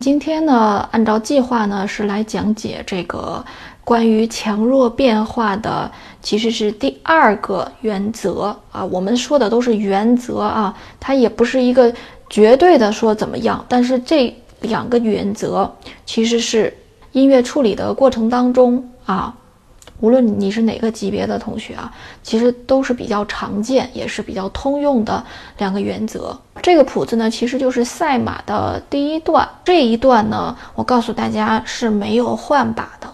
今天呢，按照计划呢，是来讲解这个关于强弱变化的，其实是第二个原则啊。我们说的都是原则啊，它也不是一个绝对的说怎么样。但是这两个原则其实是音乐处理的过程当中啊。无论你是哪个级别的同学啊，其实都是比较常见，也是比较通用的两个原则。这个谱子呢，其实就是赛马的第一段。这一段呢，我告诉大家是没有换把的。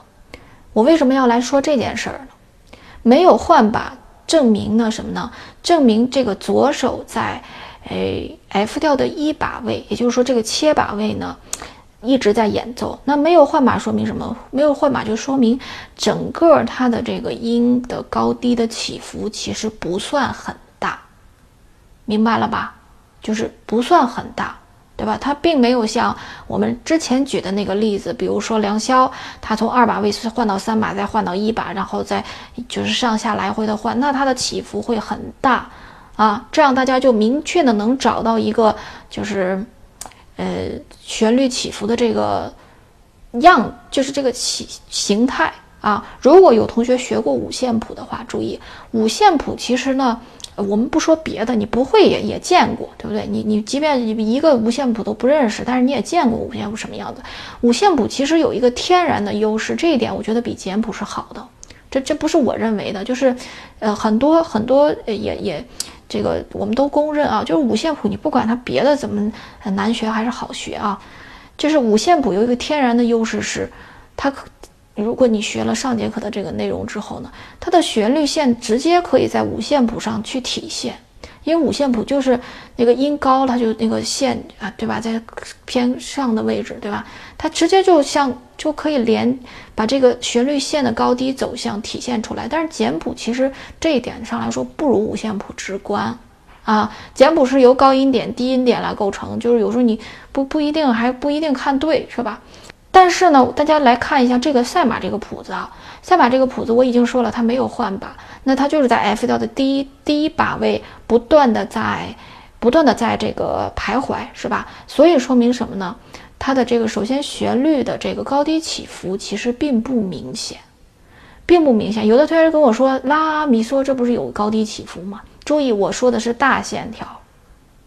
我为什么要来说这件事儿呢？没有换把，证明呢什么呢？证明这个左手在，诶 F 调的一把位，也就是说这个切把位呢。一直在演奏，那没有换把说明什么？没有换把就说明整个它的这个音的高低的起伏其实不算很大，明白了吧？就是不算很大，对吧？它并没有像我们之前举的那个例子，比如说梁霄，他从二把位换到三把，再换到一把，然后再就是上下来回的换，那它的起伏会很大啊。这样大家就明确的能找到一个就是。呃，旋律起伏的这个样，就是这个起形态啊。如果有同学学过五线谱的话，注意五线谱其实呢，我们不说别的，你不会也也见过，对不对？你你即便一个五线谱都不认识，但是你也见过五线谱什么样子。五线谱其实有一个天然的优势，这一点我觉得比简谱是好的。这这不是我认为的，就是呃很多很多也也。这个我们都公认啊，就是五线谱，你不管它别的怎么难学还是好学啊，就是五线谱有一个天然的优势是，它可如果你学了上节课的这个内容之后呢，它的旋律线直接可以在五线谱上去体现。因为五线谱就是那个音高，它就那个线啊，对吧，在偏上的位置，对吧？它直接就像就可以连把这个旋律线的高低走向体现出来。但是简谱其实这一点上来说不如五线谱直观啊。简谱是由高音点、低音点来构成，就是有时候你不不一定还不一定看对，是吧？但是呢，大家来看一下这个赛马这个谱子啊，赛马这个谱子我已经说了，它没有换把，那它就是在 F 调的第一第一把位不断的在不断的在这个徘徊，是吧？所以说明什么呢？它的这个首先旋律的这个高低起伏其实并不明显，并不明显。有的同学跟我说拉咪嗦，这不是有高低起伏吗？注意我说的是大线条。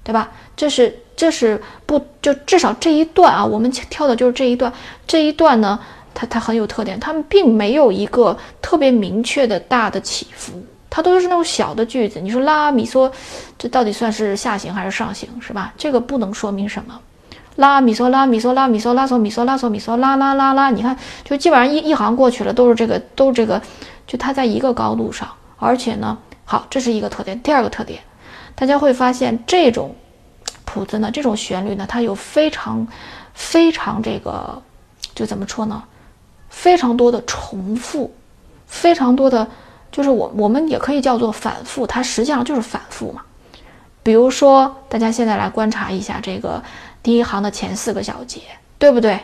对吧？这是这是不就至少这一段啊，我们跳的就是这一段。这一段呢，它它很有特点，它们并没有一个特别明确的大的起伏，它都是那种小的句子。你说拉咪嗦，这到底算是下行还是上行，是吧？这个不能说明什么。拉米嗦拉米嗦拉米嗦拉嗦米嗦拉嗦米嗦拉拉拉拉，你看，就基本上一一行过去了，都是这个，都是这个，就它在一个高度上，而且呢，好，这是一个特点。第二个特点。大家会发现，这种谱子呢，这种旋律呢，它有非常、非常这个，就怎么说呢？非常多的重复，非常多的，就是我我们也可以叫做反复，它实际上就是反复嘛。比如说，大家现在来观察一下这个第一行的前四个小节，对不对？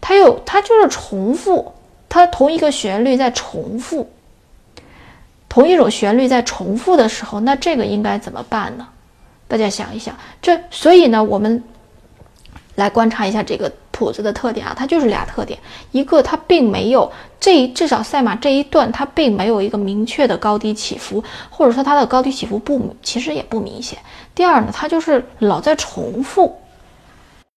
它有，它就是重复，它同一个旋律在重复。同一种旋律在重复的时候，那这个应该怎么办呢？大家想一想，这所以呢，我们来观察一下这个谱子的特点啊，它就是俩特点：一个它并没有这至少赛马这一段它并没有一个明确的高低起伏，或者说它的高低起伏不其实也不明显；第二呢，它就是老在重复。